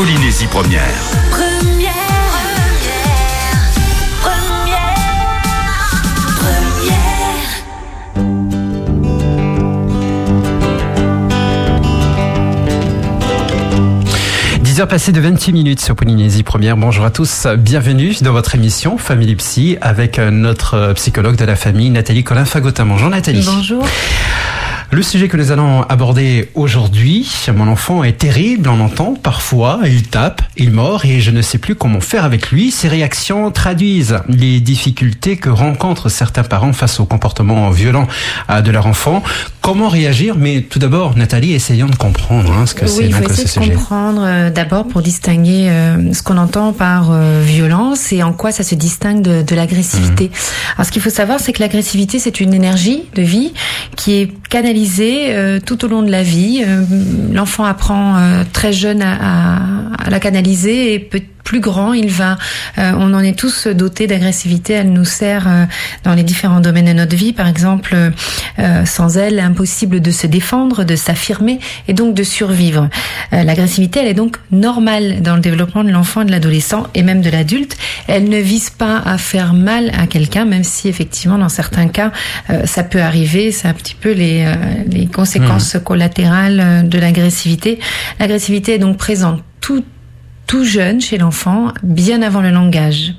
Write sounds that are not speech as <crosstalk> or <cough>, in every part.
Polynésie Première. Première, première, première. – 10h passées de 26 minutes sur Polynésie Première. Bonjour à tous, bienvenue dans votre émission Family Psy avec notre psychologue de la famille Nathalie Colin-Fagotin. Bonjour Nathalie. Bonjour. Le sujet que nous allons aborder aujourd'hui, mon enfant est terrible, on entend parfois, il tape, il mord et je ne sais plus comment faire avec lui. Ces réactions traduisent les difficultés que rencontrent certains parents face au comportement violent euh, de leur enfant. Comment réagir? Mais tout d'abord, Nathalie, essayons de comprendre hein, ce que c'est Oui, donc ce essayer de sujet. comprendre euh, d'abord pour distinguer euh, ce qu'on entend par euh, violence et en quoi ça se distingue de, de l'agressivité. Mmh. Alors ce qu'il faut savoir, c'est que l'agressivité, c'est une énergie de vie qui est canalisée euh, tout au long de la vie. Euh, L'enfant apprend euh, très jeune à, à- à la canaliser et peut plus grand, il va, euh, on en est tous dotés d'agressivité. Elle nous sert euh, dans les différents domaines de notre vie. Par exemple, euh, sans elle, impossible de se défendre, de s'affirmer et donc de survivre. Euh, L'agressivité, elle est donc normale dans le développement de l'enfant, de l'adolescent et même de l'adulte. Elle ne vise pas à faire mal à quelqu'un, même si effectivement, dans certains cas, euh, ça peut arriver. C'est un petit peu les, euh, les conséquences collatérales euh, de l'agressivité. L'agressivité est donc présente tout tout jeune chez l'enfant, bien avant le langage.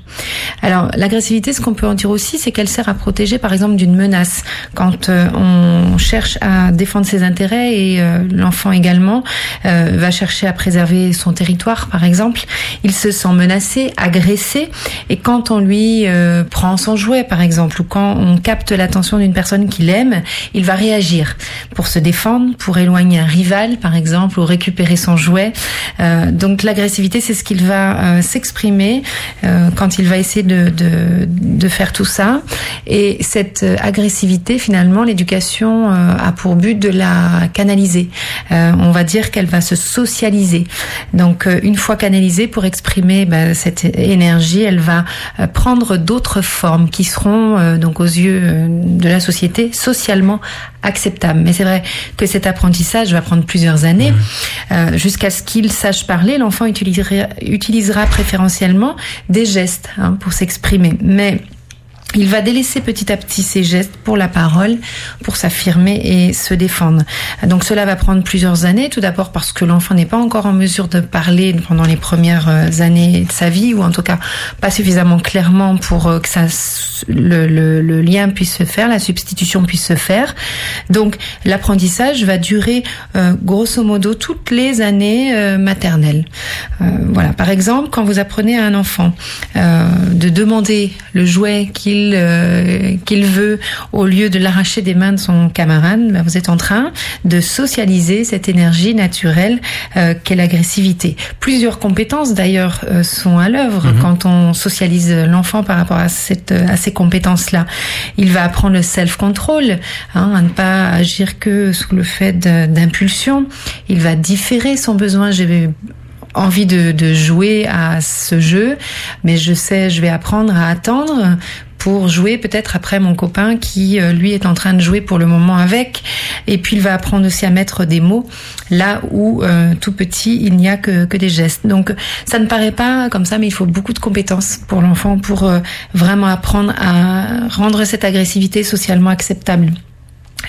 Alors, l'agressivité, ce qu'on peut en dire aussi, c'est qu'elle sert à protéger, par exemple, d'une menace. Quand euh, on cherche à défendre ses intérêts et euh, l'enfant également euh, va chercher à préserver son territoire, par exemple, il se sent menacé, agressé, et quand on lui prend son jouet, par exemple, ou quand on capte l'attention d'une personne qu'il aime, il va réagir pour se défendre, pour éloigner un rival, par exemple, ou récupérer son jouet. Donc, l'agressivité, c'est ce qu'il va euh, s'exprimer euh, quand il va essayer de, de, de faire tout ça. Et cette euh, agressivité, finalement, l'éducation euh, a pour but de la canaliser. On va dire qu'elle va se socialiser. Donc, une fois canalisée pour exprimer bah, cette énergie, elle va prendre d'autres formes qui seront, donc aux yeux de la société, socialement acceptables. Mais c'est vrai que cet apprentissage va prendre plusieurs années jusqu'à ce qu'il sache parler. L'enfant utilisera, utilisera préférentiellement des gestes hein, pour s'exprimer. Mais il va délaisser petit à petit ses gestes pour la parole, pour s'affirmer et se défendre. Donc cela va prendre plusieurs années, tout d'abord parce que l'enfant n'est pas encore en mesure de parler pendant les premières euh, années de sa vie, ou en tout cas pas suffisamment clairement pour euh, que le, lien puisse se faire, la substitution puisse se faire. Donc l'apprentissage va durer euh, grosso modo toutes les années maternelles. Voilà, par exemple, quand vous apprenez à un enfant de demander le jouet qu'il euh, qu'il veut au lieu de l'arracher des mains de son camarade, ben, vous êtes en train de socialiser cette énergie naturelle euh, qu'est l'agressivité. Plusieurs compétences d'ailleurs euh, sont à l'œuvre quand on socialise l'enfant par rapport à cette à ces compétences-là. Il va apprendre le self-control, hein, à ne pas agir que sous le fait d'impulsion. Il va différer son besoin. J'ai envie de, de jouer à ce jeu, mais je sais, je vais apprendre à attendre pour jouer peut-être après mon copain qui euh, lui est en train de jouer pour le moment avec. Et puis il va apprendre aussi à mettre des mots là où euh, tout petit il n'y a que, que des gestes. Donc ça ne paraît pas comme ça mais il faut beaucoup de compétences pour l'enfant pour euh, vraiment apprendre à rendre cette agressivité socialement acceptable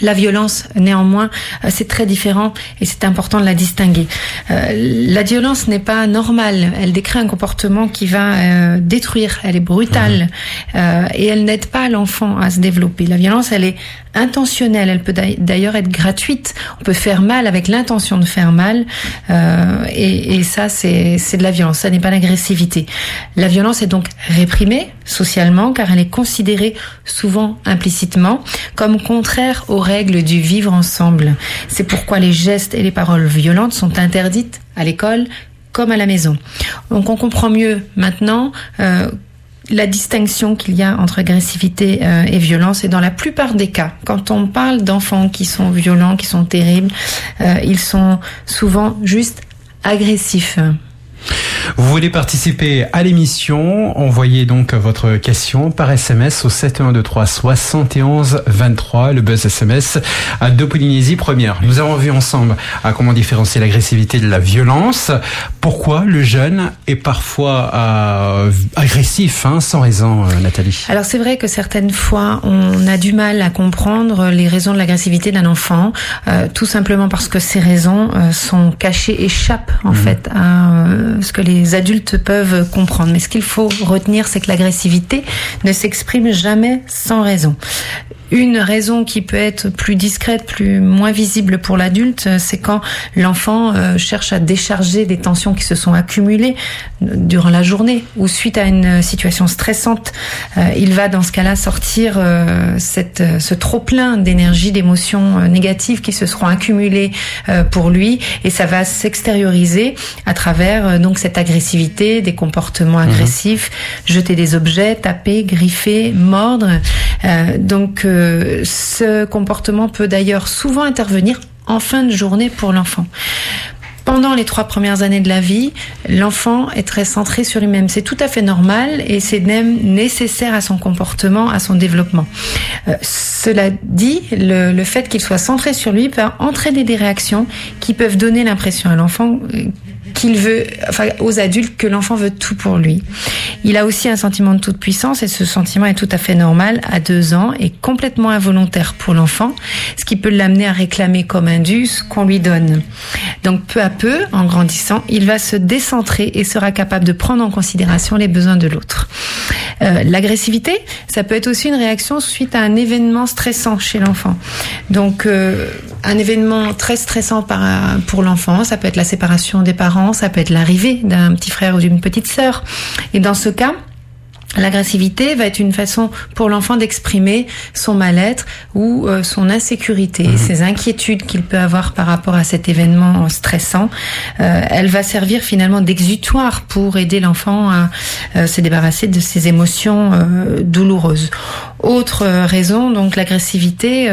la violence, néanmoins, euh, c'est très différent et c'est important de la distinguer. Euh, la violence n'est pas normale. Elle décrit un comportement qui va euh, détruire. Elle est brutale euh, et elle n'aide pas l'enfant à se développer. La violence, elle est intentionnelle. Elle peut d'ail- d'ailleurs être gratuite. On peut faire mal avec l'intention de faire mal euh, et, et ça, c'est c'est de la violence. Ça n'est pas l'agressivité. La violence est donc réprimée socialement car elle est considérée souvent implicitement comme contraire aux règles du vivre ensemble. C'est pourquoi les gestes et les paroles violentes sont interdites à l'école comme à la maison. Donc on comprend mieux maintenant euh, la distinction qu'il y a entre agressivité euh, et violence. Et dans la plupart des cas, quand on parle d'enfants qui sont violents, qui sont terribles, euh, ils sont souvent juste agressifs. Vous voulez participer à l'émission Envoyez donc votre question par SMS au 7123 71 23, le buzz SMS de Polynésie première. Nous avons vu ensemble à comment différencier l'agressivité de la violence. Pourquoi le jeune est parfois euh, agressif, hein, sans raison, euh, Nathalie? Alors c'est vrai que certaines fois, on a du mal à comprendre les raisons de l'agressivité d'un enfant, euh, tout simplement parce que ces raisons sont cachées, échappent en Mhm. fait à ce que les adultes peuvent comprendre. Mais ce qu'il faut retenir, c'est que l'agressivité ne s'exprime jamais sans raison. Une raison qui peut être plus discrète, plus moins visible pour l'adulte, euh, c'est quand l'enfant euh, cherche à décharger des tensions qui se sont accumulées euh, durant la journée ou suite à une situation stressante. Euh, il va dans ce cas-là sortir euh, cette, ce trop plein d'énergie, d'émotions négatives qui se seront accumulées pour lui et ça va s'extérioriser à travers donc cette agressivité, des comportements agressifs, jeter des objets, taper, griffer, mordre. Donc euh, ce comportement peut d'ailleurs souvent intervenir en fin de journée pour l'enfant. Pendant les trois premières années de la vie, l'enfant est très centré sur lui-même. C'est tout à fait normal et c'est même nécessaire à son comportement, à son développement. Euh, cela dit, le, fait qu'il soit centré sur lui peut entraîner des réactions qui peuvent donner l'impression à l'enfant euh, qu'il veut, enfin, aux adultes que l'enfant veut tout pour lui. Il a aussi un sentiment de toute puissance et ce sentiment est tout à fait normal à deux ans et complètement involontaire pour l'enfant, ce qui peut l'amener à réclamer comme un ce qu'on lui donne. Donc peu à peu, en grandissant, il va se décentrer et sera capable de prendre en considération les besoins de l'autre. Euh, L'agressivité, ça peut être aussi une réaction suite à un événement stressant chez l'enfant. Donc euh, un événement très stressant pour l'enfant, ça peut être la séparation des parents, ça peut être l'arrivée d'un petit frère ou d'une petite sœur. Et dans ce cas, L'agressivité va être une façon pour l'enfant d'exprimer son mal-être ou euh, son insécurité, ses inquiétudes qu'il peut avoir par rapport à cet événement stressant. Euh, elle va servir finalement d'exutoire pour aider l'enfant à euh, se débarrasser de ses émotions douloureuses. Autre raison, donc l'agressivité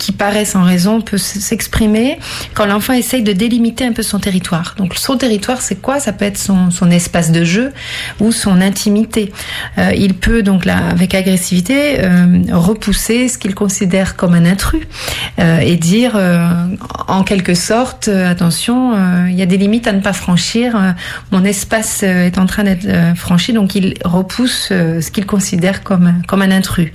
qui paraît sans raison peut s'exprimer quand l'enfant essaye de délimiter un peu son territoire. Donc son territoire, c'est quoi? Ça peut être son, espace de jeu ou son intimité. Euh, il peut donc avec agressivité, euh, repousser ce qu'il considère comme un intrus euh, et dire, en quelque sorte, attention, il y a des limites à ne pas franchir. mon espace est en train d'être franchi, donc il repousse ce qu'il considère comme comme un intrus.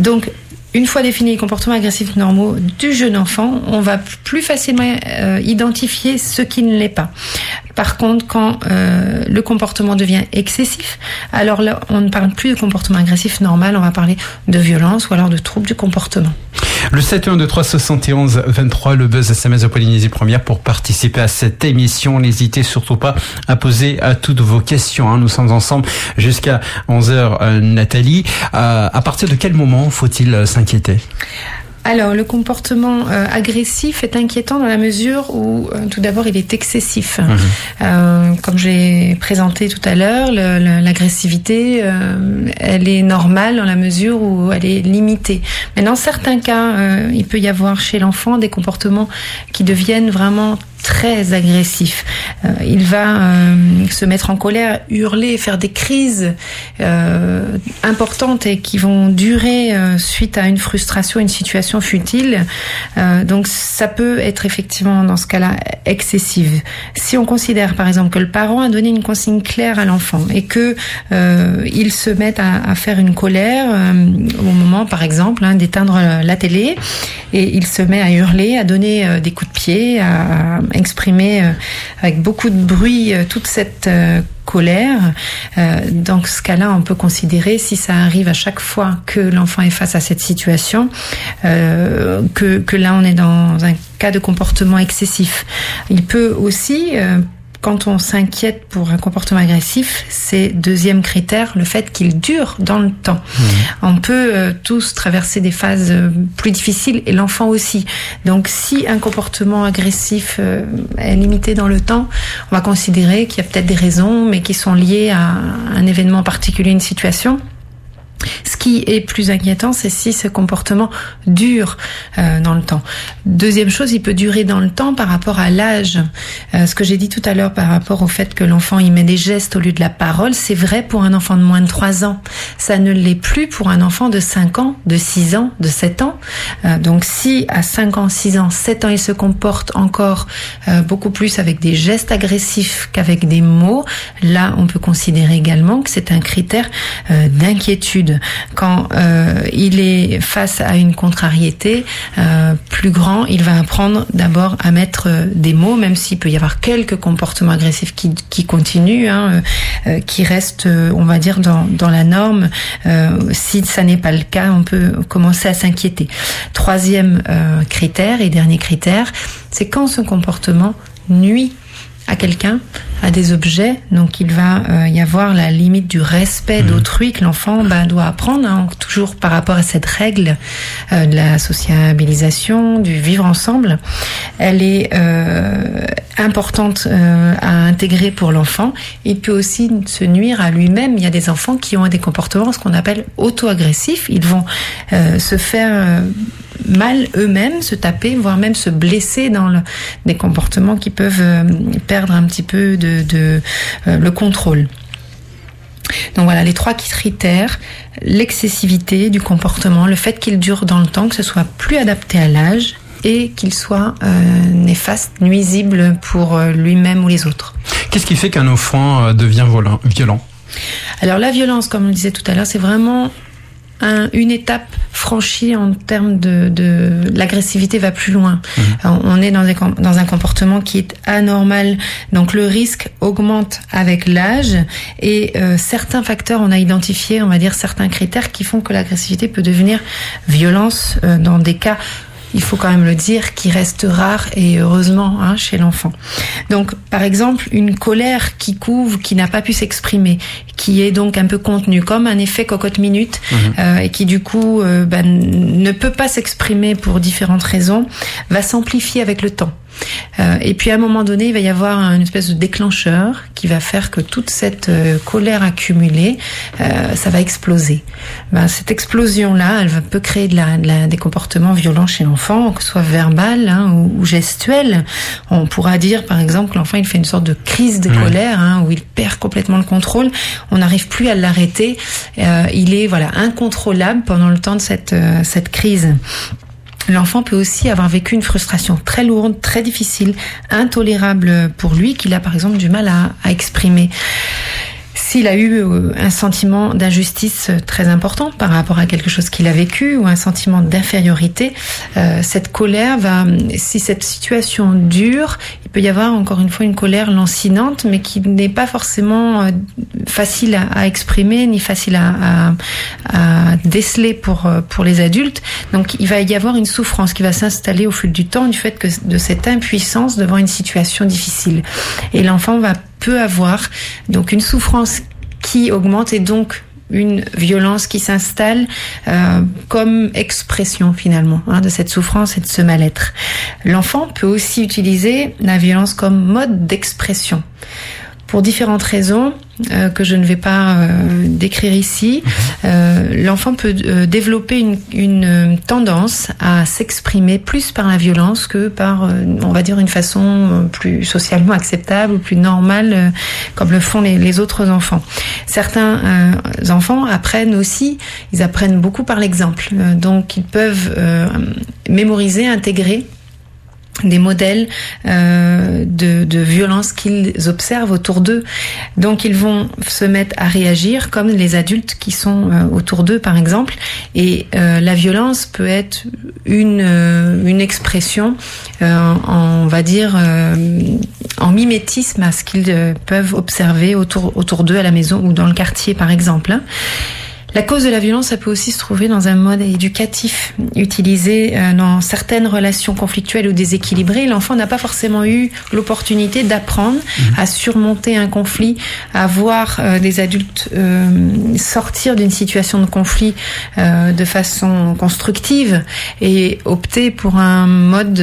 Donc une fois définis les comportements agressifs normaux du jeune enfant, on va plus facilement euh, identifier ce qui ne l'est pas. Par contre, quand euh, le comportement devient excessif, alors là, on ne parle plus de comportement agressif normal, on va parler de violence ou alors de troubles du comportement. Le 7123 71 23, le buzz SMS de Polynésie Première pour participer à cette émission. N'hésitez surtout pas à poser à toutes vos questions. Hein. Nous sommes ensemble jusqu'à 11h, euh, Nathalie. Euh, à partir de quel moment faut-il euh, s'inquiéter? Alors, le comportement euh, agressif est inquiétant dans la mesure où, euh, tout d'abord, il est excessif. Mmh. Euh, comme j'ai présenté tout à l'heure, l'agressivité, elle est normale dans la mesure où elle est limitée. Mais dans certains cas, il peut y avoir chez l'enfant des comportements qui deviennent vraiment très agressif. Euh, il va euh, se mettre en colère, hurler, faire des crises euh, importantes et qui vont durer euh, suite à une frustration, une situation futile. Donc ça peut être effectivement dans ce cas-là excessive. Si on considère par exemple que le parent a donné une consigne claire à l'enfant et que il se met à, faire une colère au moment par exemple hein, d'éteindre la télé et il se met à hurler, à donner des coups de pied, à exprimer euh, avec beaucoup de bruit euh, toute cette colère. Euh, dans ce cas-là, on peut considérer, si ça arrive à chaque fois que l'enfant est face à cette situation, que, que là, on est dans un cas de comportement excessif. Il peut aussi quand on s'inquiète pour un comportement agressif, c'est deuxième critère, le fait qu'il dure dans le temps. Mmh. On peut euh, tous traverser des phases euh, plus difficiles et l'enfant aussi. Donc si un comportement agressif euh, est limité dans le temps, on va considérer qu'il y a peut-être des raisons, mais qui sont liées à un événement particulier, une situation. Ce qui est plus inquiétant, c'est si ce comportement dure euh, dans le temps. Deuxième chose, il peut durer dans le temps par rapport à l'âge. Euh, ce que j'ai dit tout à l'heure par rapport au fait que l'enfant y met des gestes au lieu de la parole, c'est vrai pour un enfant de moins de 3 ans. Ça ne l'est plus pour un enfant de 5 ans, de 6 ans, de 7 ans. Euh, donc si à 5 ans, 6 ans, 7 ans, il se comporte encore beaucoup plus avec des gestes agressifs qu'avec des mots, là on peut considérer également que c'est un critère euh, Quand euh, il est face à une contrariété euh, plus grand, il va apprendre d'abord à mettre euh, des mots, même s'il peut y avoir quelques comportements agressifs qui, qui continuent, hein, qui restent, on va dire, dans, dans la norme. Si ça n'est pas le cas, on peut commencer à s'inquiéter. Troisième critère et dernier critère, c'est quand ce comportement nuit à quelqu'un, à des objets. Donc il va euh, y avoir la limite du respect d'autrui que l'enfant ben, doit apprendre, hein, toujours par rapport à cette règle euh, de la sociabilisation, du vivre ensemble. Elle est euh, importante à intégrer pour l'enfant. Il peut aussi se nuire à lui-même. Il y a des enfants qui ont des comportements, ce qu'on appelle auto-agressifs. Ils vont se faire mal eux-mêmes, se taper, voire même se blesser dans le- des comportements qui peuvent euh, perdre un petit peu de, de, euh, le contrôle. Donc voilà, les trois critères, l'excessivité du comportement, le fait qu'il dure dans le temps, que ce soit plus adapté à l'âge et qu'il soit euh, néfaste, nuisible pour lui-même ou les autres. Qu'est-ce qui fait qu'un enfant devient violent, violent? Alors la violence, comme on le disait tout à l'heure, c'est vraiment un- une étape franchie en termes de, de l'agressivité va plus loin. Alors, On est dans, des dans un comportement qui est anormal, donc le risque augmente avec l'âge et euh, certains facteurs, on a identifié, on va dire certains critères qui font que l'agressivité peut devenir violence euh, dans des cas il faut quand même le dire, qui reste rare et heureusement hein, chez l'enfant. Donc, par exemple, une colère qui couvre, qui n'a pas pu s'exprimer, qui est donc un peu contenue, comme un effet cocotte minute, euh, et qui du coup euh, ben, ne peut pas s'exprimer pour différentes raisons, va s'amplifier avec le temps. Euh, et puis à un moment donné, il va y avoir une espèce de déclencheur qui va faire que toute cette euh, colère accumulée, euh, ça va exploser. Ben, cette explosion-là, elle va- peut créer de la, de la- des comportements violents chez l'enfant, que ce soit verbal hein, ou, ou gestuel. On pourra dire par exemple que l'enfant il fait une sorte de crise de colère hein, où il perd complètement le contrôle. On n'arrive plus à l'arrêter. Il est voilà incontrôlable pendant le temps de cette cette crise. L'enfant peut aussi avoir vécu une frustration très lourde, très difficile, intolérable pour lui, qu'il a par exemple du mal à, exprimer. S'il a eu euh, un sentiment d'injustice euh, très important par rapport à quelque chose qu'il a vécu ou un sentiment d'infériorité, euh, cette colère va, si cette situation dure, il peut y avoir encore une fois une colère lancinante, mais qui n'est pas forcément euh, facile à, exprimer ni facile à, à, à déceler pour pour les adultes. Donc il va y avoir une souffrance qui va s'installer au fil du temps du fait que de cette impuissance devant une situation difficile. Et l'enfant va peut avoir donc une souffrance qui augmente et donc une violence qui s'installe euh, comme expression finalement hein, de cette souffrance et de ce mal-être. L'enfant peut aussi utiliser la violence comme mode d'expression pour différentes raisons euh, que je ne vais pas euh, décrire ici. Euh, L'enfant peut développer une, une tendance à s'exprimer plus par la violence que par, on va dire, une façon plus socialement acceptable ou plus normale, comme le font les, les autres enfants. Certains enfants apprennent aussi, ils apprennent beaucoup par l'exemple. Donc ils peuvent mémoriser, intégrer des modèles euh, de, de violence qu'ils observent autour d'eux. Donc ils vont se mettre à réagir comme les adultes qui sont euh, autour d'eux, par exemple. Et euh, la violence peut être une, euh, une expression, euh, en, on va dire, en mimétisme à ce qu'ils peuvent observer autour, autour d'eux à la maison ou dans le quartier, par exemple. La cause de la violence, ça peut aussi se trouver dans un mode éducatif utilisé euh, dans certaines relations conflictuelles ou déséquilibrées. L'enfant n'a pas forcément eu l'opportunité d'apprendre à surmonter un conflit, à voir euh, des adultes euh, sortir d'une situation de conflit euh, de façon constructive et opter pour un mode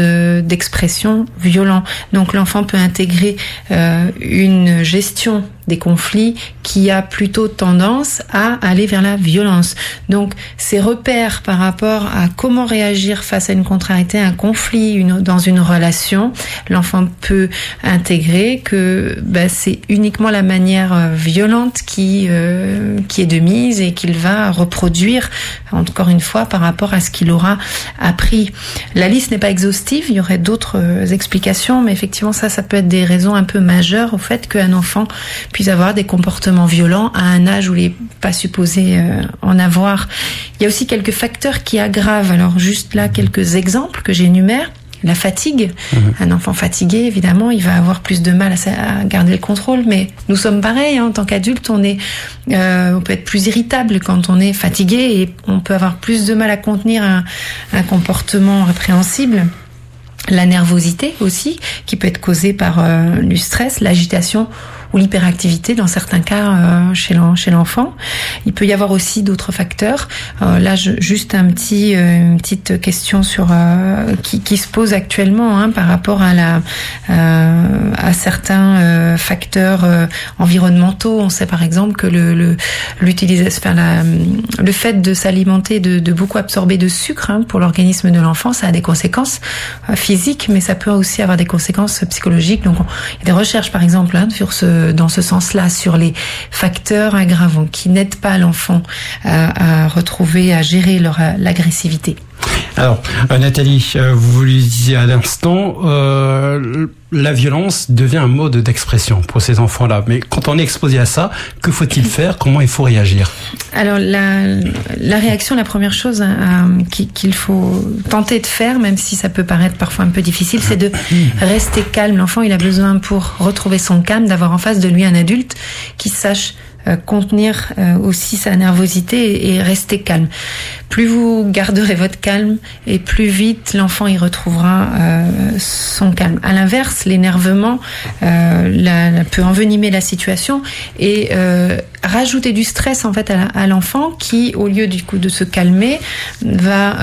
d'expression violent. Donc l'enfant peut intégrer euh, une gestion des conflits qui a plutôt tendance à aller vers la violence. Donc ces repères par rapport à comment réagir face à une contrariété, un conflit une, dans une relation, l'enfant peut intégrer que bah, c'est uniquement la manière euh, violente qui, euh, qui est de mise et qu'il va reproduire encore une fois par rapport à ce qu'il aura appris. La liste n'est pas exhaustive, il y aurait d'autres euh, explications, mais effectivement ça, ça peut être des raisons un peu majeures au fait qu'un enfant puisse avoir des comportements violents à un âge où il n'est pas supposé euh, en avoir. Il y a aussi quelques facteurs qui aggravent. Alors juste là quelques exemples que j'énumère la fatigue. Un enfant fatigué, évidemment, il va avoir plus de mal à, garder le contrôle. Mais nous sommes pareils. Hein, en tant qu'adulte, on est, euh, on peut être plus irritable quand on est fatigué et on peut avoir plus de mal à contenir un, un comportement répréhensible. La nervosité aussi, qui peut être causée par euh, le stress, l'agitation ou l'hyperactivité dans certains cas euh, chez l'enfant. Il peut y avoir aussi d'autres facteurs. Euh, là, juste un petit, euh, une petite question sur qui, se pose actuellement hein, par rapport à la à certains facteurs environnementaux. On sait par exemple que le l'utilisation, le fait de s'alimenter, de, de, beaucoup absorber de sucre hein, pour l'organisme de l'enfant, ça a des conséquences physiques, mais ça peut aussi avoir des conséquences psychologiques. Donc, il y a des recherches par exemple hein, sur ce dans ce sens-là sur les facteurs aggravants qui n'aident pas l'enfant à, retrouver, à gérer leur l'agressivité. Alors, euh, Nathalie, euh, vous le disiez à l'instant, euh, la violence devient un mode d'expression pour ces enfants-là. Mais quand on est exposé à ça, que faut-il faire? Comment il faut réagir? Alors, la, la, réaction, la première chose qu'il faut tenter de faire, même si ça peut paraître parfois un peu difficile, c'est de rester calme. L'enfant, il a besoin pour retrouver son calme, d'avoir en face de lui un adulte qui sache contenir euh, aussi sa nervosité et rester calme. Plus vous garderez votre calme et plus vite l'enfant y retrouvera euh, son calme. À l'inverse, l'énervement peut envenimer la situation et rajouter du stress en fait à l'enfant qui, au lieu du coup de se calmer, va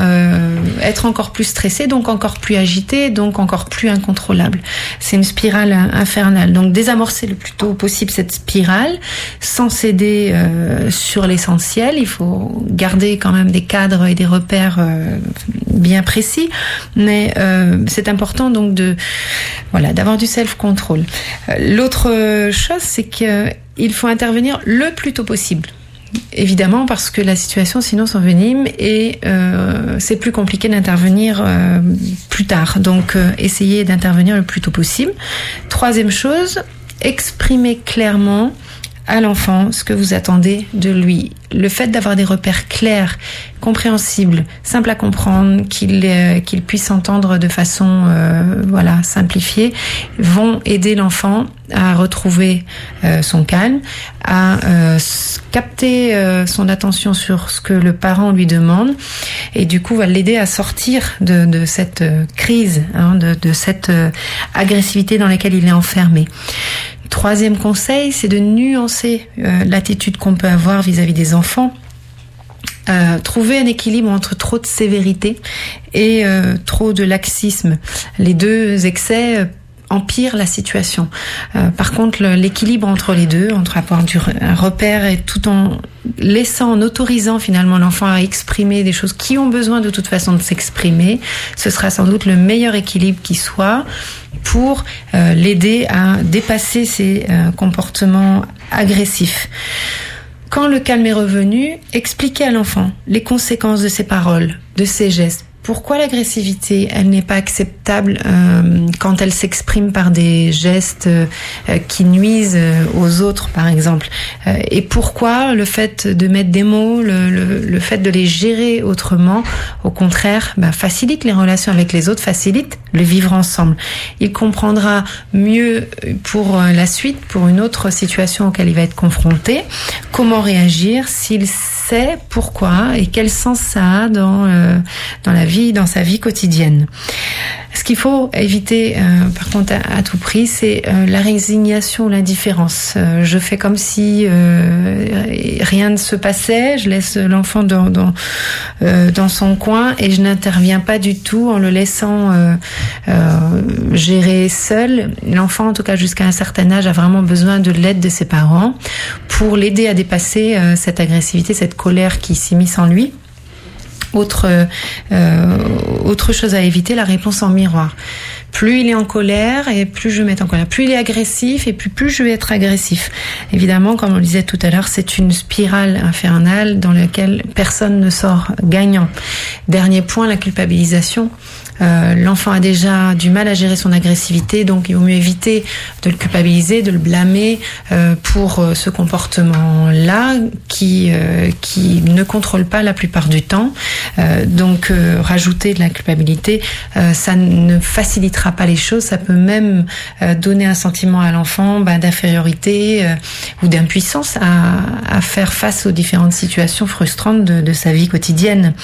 être encore plus stressé, donc encore plus agité, donc encore plus incontrôlable. C'est une spirale infernale. Donc désamorcer le plus tôt possible cette spirale sans céder euh, sur l'essentiel. Il faut garder quand même des cadres et des repères euh, bien précis, mais euh, c'est important donc de voilà d'avoir du self-control. L'autre chose, c'est qu'il faut intervenir le plus tôt possible. Évidemment, parce que la situation sinon s'envenime et euh, c'est plus compliqué d'intervenir euh, plus tard. Donc, euh, essayez d'intervenir le plus tôt possible. Troisième chose, exprimez clairement à l'enfant ce que vous attendez de lui. Le fait d'avoir des repères clairs, compréhensibles, simples à comprendre, qu'il euh, qu'il puisse entendre de façon euh, voilà simplifiée, vont aider l'enfant à retrouver euh, son calme, à capter son attention sur ce que le parent lui demande, et du coup va l'aider à sortir de, de cette crise, hein, de, de cette agressivité dans laquelle il est enfermé. Troisième conseil, c'est de nuancer euh, l'attitude qu'on peut avoir vis-à-vis des enfants. Euh, trouver un équilibre entre trop de sévérité et euh, trop de laxisme. Les deux excès empire la situation. Euh, par contre, l'équilibre entre les deux, entre avoir du, un repère et tout en laissant, en autorisant finalement l'enfant à exprimer des choses qui ont besoin de toute façon de s'exprimer, ce sera sans doute le meilleur équilibre qui soit pour euh, l'aider à dépasser ses euh, comportements agressifs. Quand le calme est revenu, expliquez à l'enfant les conséquences de ses paroles, de ses gestes pourquoi l'agressivité, elle n'est pas acceptable euh, quand elle s'exprime par des gestes euh, qui nuisent euh, aux autres, par exemple Et pourquoi le fait de mettre des mots, le, le, fait de les gérer autrement, au contraire, bah, facilite les relations avec les autres, facilite le vivre ensemble. Il comprendra mieux pour la suite, pour une autre situation auquel il va être confronté, comment réagir s'il pourquoi et quel sens ça a dans euh, dans la vie, dans sa vie quotidienne. Ce qu'il faut éviter, euh, par contre, à, tout prix, c'est euh, la résignation, l'indifférence. Je fais comme si rien ne se passait, je laisse l'enfant dans dans, dans son coin et je n'interviens pas du tout en le laissant gérer seul. L'enfant, en tout cas jusqu'à un certain âge, a vraiment besoin de l'aide de ses parents pour l'aider à dépasser cette agressivité, cette colère qui s'immisce en lui. Autre, euh, autre chose à éviter, la réponse en miroir. Plus il est en colère et plus je vais mettre en colère. Plus il est agressif et plus, je vais être agressif. Évidemment, comme on le disait tout à l'heure, c'est une spirale infernale dans laquelle personne ne sort gagnant. Dernier point, la culpabilisation. Euh, L'enfant a déjà du mal à gérer son agressivité, donc il vaut mieux éviter de le culpabiliser, de le blâmer euh, pour euh, ce comportement-là qui qui ne contrôle pas la plupart du temps. Donc rajouter de la culpabilité, ça ne facilitera pas les choses. Ça peut même euh, donner un sentiment à l'enfant bah, d'infériorité euh, ou d'impuissance à, à faire face aux différentes situations frustrantes de, de sa vie quotidienne.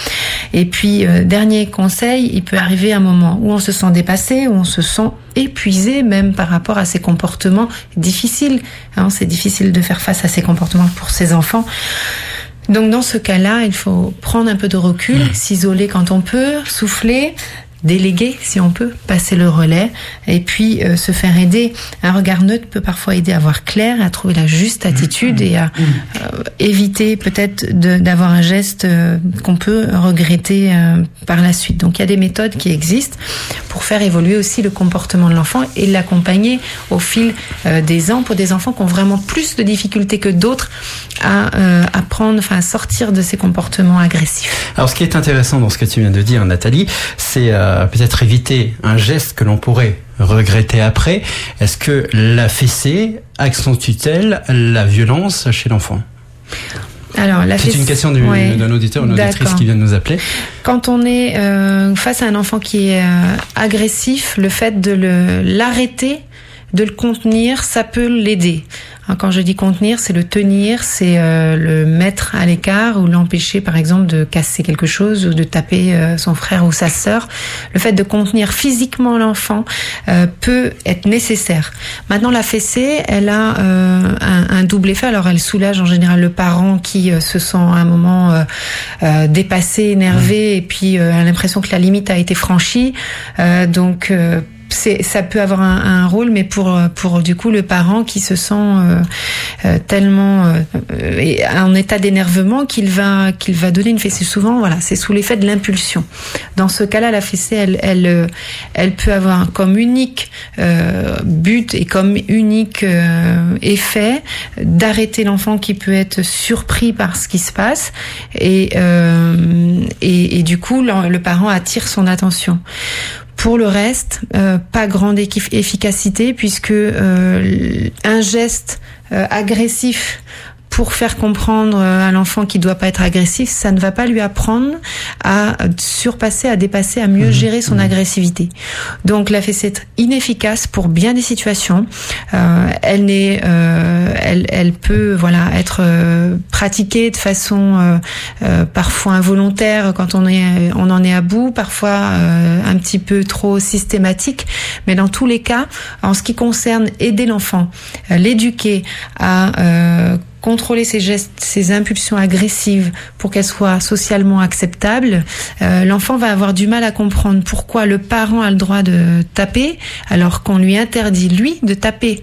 Et puis euh, dernier conseil, il peut arriver un moment où on se sent dépassé, où on se sent épuisé même par rapport à ces comportements difficiles. Hein, c'est difficile de faire face à ces comportements pour ses enfants. Donc dans ce cas-là, il faut prendre un peu de recul, s'isoler quand on peut, souffler, déléguer si on peut, passer le relais et puis euh, se faire aider. Un regard neutre peut parfois aider à voir clair, à trouver la juste attitude et à euh, éviter peut-être d'avoir un geste euh, qu'on peut regretter par la suite. Donc il y a des méthodes qui existent pour faire évoluer aussi le comportement de l'enfant et l'accompagner au fil des ans pour des enfants qui ont vraiment plus de difficultés que d'autres à apprendre, enfin à sortir de ces comportements agressifs. Alors, ce qui est intéressant dans ce que tu viens de dire, Nathalie, c'est euh, peut-être éviter un geste que l'on pourrait regretter après. Est-ce que la fessée accentue-t-elle la violence chez l'enfant? Alors, la C'est une question du- Ouais. d'un auditeur ou d'une auditrice qui vient de nous appeler. Quand on est euh, face à un enfant qui est euh, agressif, le fait de l'arrêter, de le contenir, ça peut l'aider. Hein, Quand je dis contenir, c'est le tenir, c'est euh, le mettre à l'écart ou l'empêcher, par exemple, de casser quelque chose ou de taper euh, son frère ou sa sœur. Le fait de contenir physiquement l'enfant euh, peut être nécessaire. Maintenant, la fessée, elle a euh, un, un double effet. Alors, elle soulage en général le parent qui euh, se sent à un moment euh, euh, dépassé, énervé, et puis euh, a l'impression que la limite a été franchie. Euh, donc euh, ça peut avoir un, un rôle, mais pour pour du coup le parent qui se sent euh, euh, tellement euh, euh, en état d'énervement qu'il va qu'il va donner une fessée. Souvent, voilà, c'est sous l'effet de l'impulsion. Dans ce cas-là, la fessée, elle elle euh, elle peut avoir comme unique euh, but et comme unique euh, effet d'arrêter l'enfant qui peut être surpris par ce qui se passe et euh, et, et du coup le parent attire son attention. Pour le reste, euh, pas grande efficacité puisque euh, un geste euh, agressif pour faire comprendre euh, à l'enfant qu'il doit pas être agressif, ça ne va pas lui apprendre à surpasser, à dépasser, à mieux gérer son agressivité. Donc la fessée est inefficace pour bien des situations. Euh, elle n'est, euh, elle, elle peut voilà être euh, pratiquée de façon euh, euh, parfois involontaire quand on est, on en est à bout, parfois euh, un petit peu trop systématique. Mais dans tous les cas, en ce qui concerne aider l'enfant, euh, l'éduquer à euh, contrôler ses gestes, ses impulsions agressives pour qu'elles soient socialement acceptables, euh, l'enfant va avoir du mal à comprendre pourquoi le parent a le droit de taper alors qu'on lui interdit lui de taper.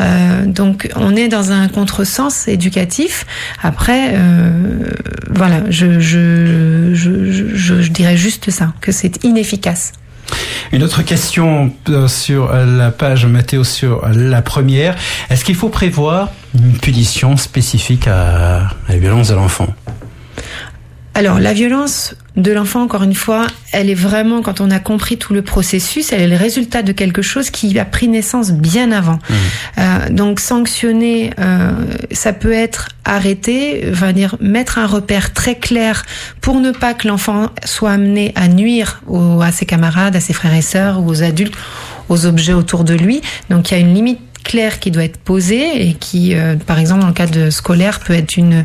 Euh, donc on est dans un contresens éducatif. Après, euh, voilà, je, je, dirais juste ça, que c'est inefficace. Une autre question euh, sur euh, la page Mathéo sur la première. Est-ce qu'il faut prévoir une punition spécifique à la violence de l'enfant? Alors, la violence de l'enfant, encore une fois, elle est vraiment, quand on a compris tout le processus, elle est le résultat de quelque chose qui a pris naissance bien avant. Euh, donc, sanctionner, euh, ça peut être arrêter, va dire mettre un repère très clair pour ne pas que l'enfant soit amené à nuire aux- à ses camarades, à ses frères et sœurs ou aux adultes aux objets autour de lui. Donc il y a une limite claire qui doit être posée et qui, euh, par exemple, dans le cadre scolaire, peut être une,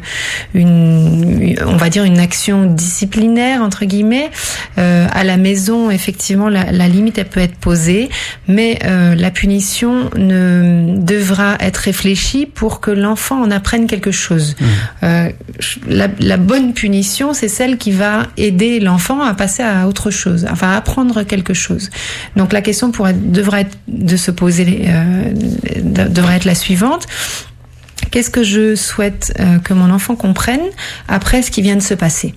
une, on va dire une action disciplinaire entre guillemets. Euh, à la maison, effectivement, la, la, limite elle peut être posée, mais euh, la punition ne devra être réfléchie pour que l'enfant en apprenne quelque chose. Mmh. Euh, la, la bonne punition, c'est celle qui va aider l'enfant à passer à autre chose, enfin à apprendre quelque chose. Donc la question pourrait, devra être de se poser, euh, devrait être la suivante. Qu'est-ce que je souhaite euh, que mon enfant comprenne après ce qui vient de se passer?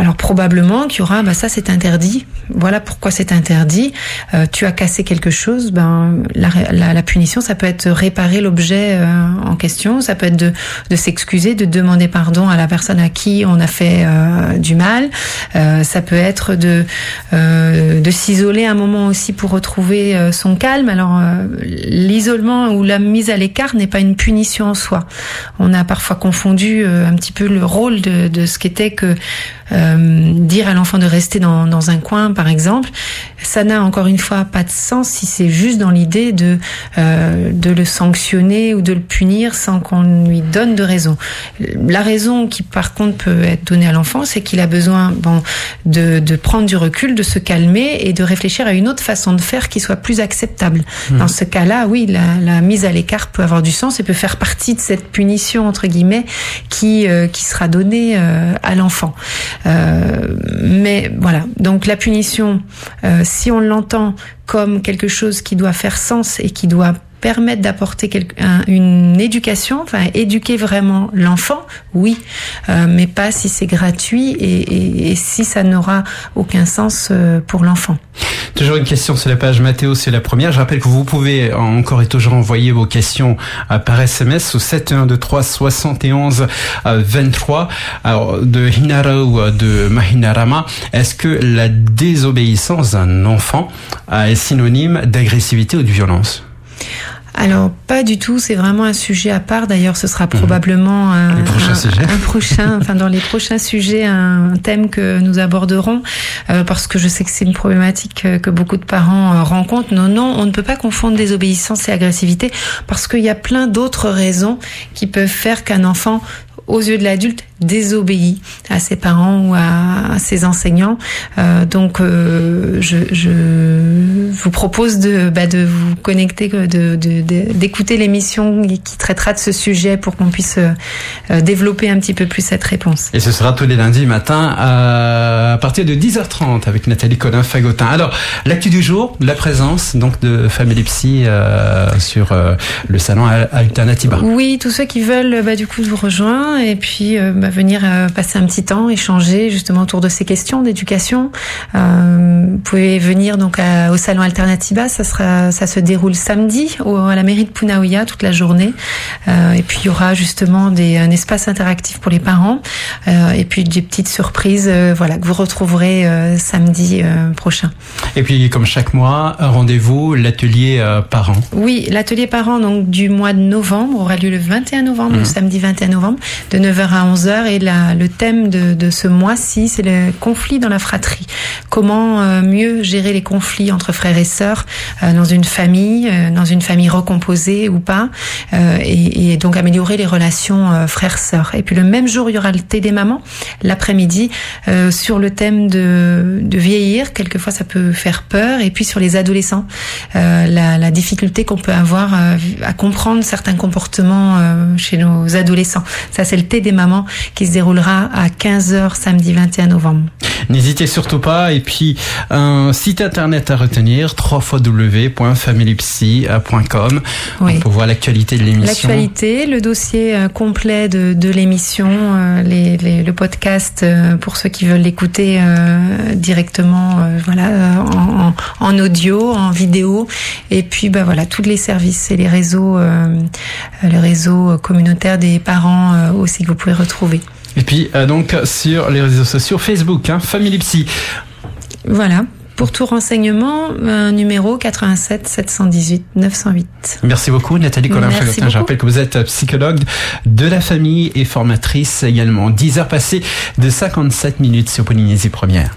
Alors probablement qu'il y aura, bah ça c'est interdit. Voilà pourquoi c'est interdit. Euh, tu as cassé quelque chose, ben la, punition ça peut être réparer l'objet euh, en question, ça peut être de, de s'excuser, de demander pardon à la personne à qui on a fait euh, du mal. Euh, ça peut être de euh, de s'isoler un moment aussi pour retrouver son calme. Alors l'isolement ou la mise à l'écart n'est pas une punition en soi. On a parfois confondu un petit peu le rôle de, de ce qu'était que euh, dire à l'enfant de rester dans, dans, un coin, par exemple, ça n'a encore une fois pas de sens si c'est juste dans l'idée de euh, de le sanctionner ou de le punir sans qu'on lui donne de raison. La raison qui, par contre, peut être donnée à l'enfant, c'est qu'il a besoin bon de, de prendre du recul, de se calmer et de réfléchir à une autre façon de faire qui soit plus acceptable. Mmh. Dans ce cas-là, oui, la, la mise à l'écart peut avoir du sens et peut faire partie de cette punition entre guillemets qui euh, qui sera donnée euh, à l'enfant. Euh, mais voilà, donc la punition, euh, si on l'entend comme quelque chose qui doit faire sens et qui doit permettre d'apporter un, une éducation, enfin éduquer vraiment l'enfant, oui, euh, mais pas si c'est gratuit et, et, et, si ça n'aura aucun sens euh, pour l'enfant. Toujours une question sur la page Mathéo, c'est la première. Je rappelle que vous pouvez encore et toujours envoyer vos questions euh, par SMS au 7123 71 23 Alors, de Hinara ou euh, de Mahinarama. Est-ce que la désobéissance d'un enfant est synonyme d'agressivité ou de violence? Alors pas du tout, c'est vraiment un sujet à part. D'ailleurs, ce sera probablement un, un, un, prochain, <laughs> enfin dans les prochains sujets, un thème que nous aborderons euh, parce que je sais que c'est une problématique que beaucoup de parents euh, rencontrent. Non, non, on ne peut pas confondre désobéissance et agressivité parce qu'il y a plein d'autres raisons qui peuvent faire qu'un enfant aux yeux de l'adulte désobéit à ses parents ou à, ses enseignants. Euh, donc, euh, je, je, vous propose de, bah, de vous connecter, de, d'écouter de, l'émission qui traitera de ce sujet pour qu'on puisse euh, développer un petit peu plus cette réponse. Et ce sera tous les lundis matin à, partir de 10h30 avec Nathalie Colin-Fagotin. Alors, l'actu du jour, la présence donc de Family Psy sur le salon Alternativa. Oui, tous ceux qui veulent bah, du coup vous rejoindre et puis bah, venir euh, passer un petit temps, échanger justement autour de ces questions d'éducation. Euh, vous pouvez venir donc à, au salon Alternativa, ça sera, ça se déroule samedi au, à la mairie de Punaouia toute la journée. Euh, et puis il y aura justement des, un espace interactif pour les parents et puis des petites surprises, voilà que vous retrouverez samedi prochain. Et puis comme chaque mois, rendez-vous l'atelier parents. Oui, l'atelier parents donc du mois de novembre aura lieu le 21 novembre, mmh. le samedi 21 novembre, de 9h à 11h et le thème de, ce mois-ci, c'est le conflit dans la fratrie. Comment euh, mieux gérer les conflits entre frères et sœurs euh, dans une famille, euh, dans une famille recomposée ou pas, et, donc améliorer les relations frères-sœurs. Et puis le même jour, il y aura le thé des mamans, l'après-midi, sur le thème de, de vieillir. Quelquefois, ça peut faire peur. Et puis sur les adolescents, la, la difficulté qu'on peut avoir à comprendre certains comportements chez nos adolescents. Ça, c'est le thé des mamans qui se déroulera à 15h samedi 21 novembre. N'hésitez surtout pas. Et puis, un site internet à retenir, www.familypsy.com. Oui. On peut voir l'actualité de l'émission. L'actualité, le dossier euh, complet de, de l'émission, euh, les, les, le podcast euh, pour ceux qui veulent l'écouter euh, directement, voilà, en, en, en, audio, en vidéo. Et puis, bah voilà, tous les services et les réseaux, le réseau communautaire des parents aussi que vous pouvez retrouver. Et puis euh, donc sur les réseaux sociaux, Facebook, hein, Family Psy. Voilà. Pour tout renseignement, un numéro 87 718 908. Merci beaucoup Nathalie Colin-Fagotin. Je rappelle que vous êtes psychologue de la famille et formatrice également. 10 heures passées de 57 minutes sur Polynésie Première.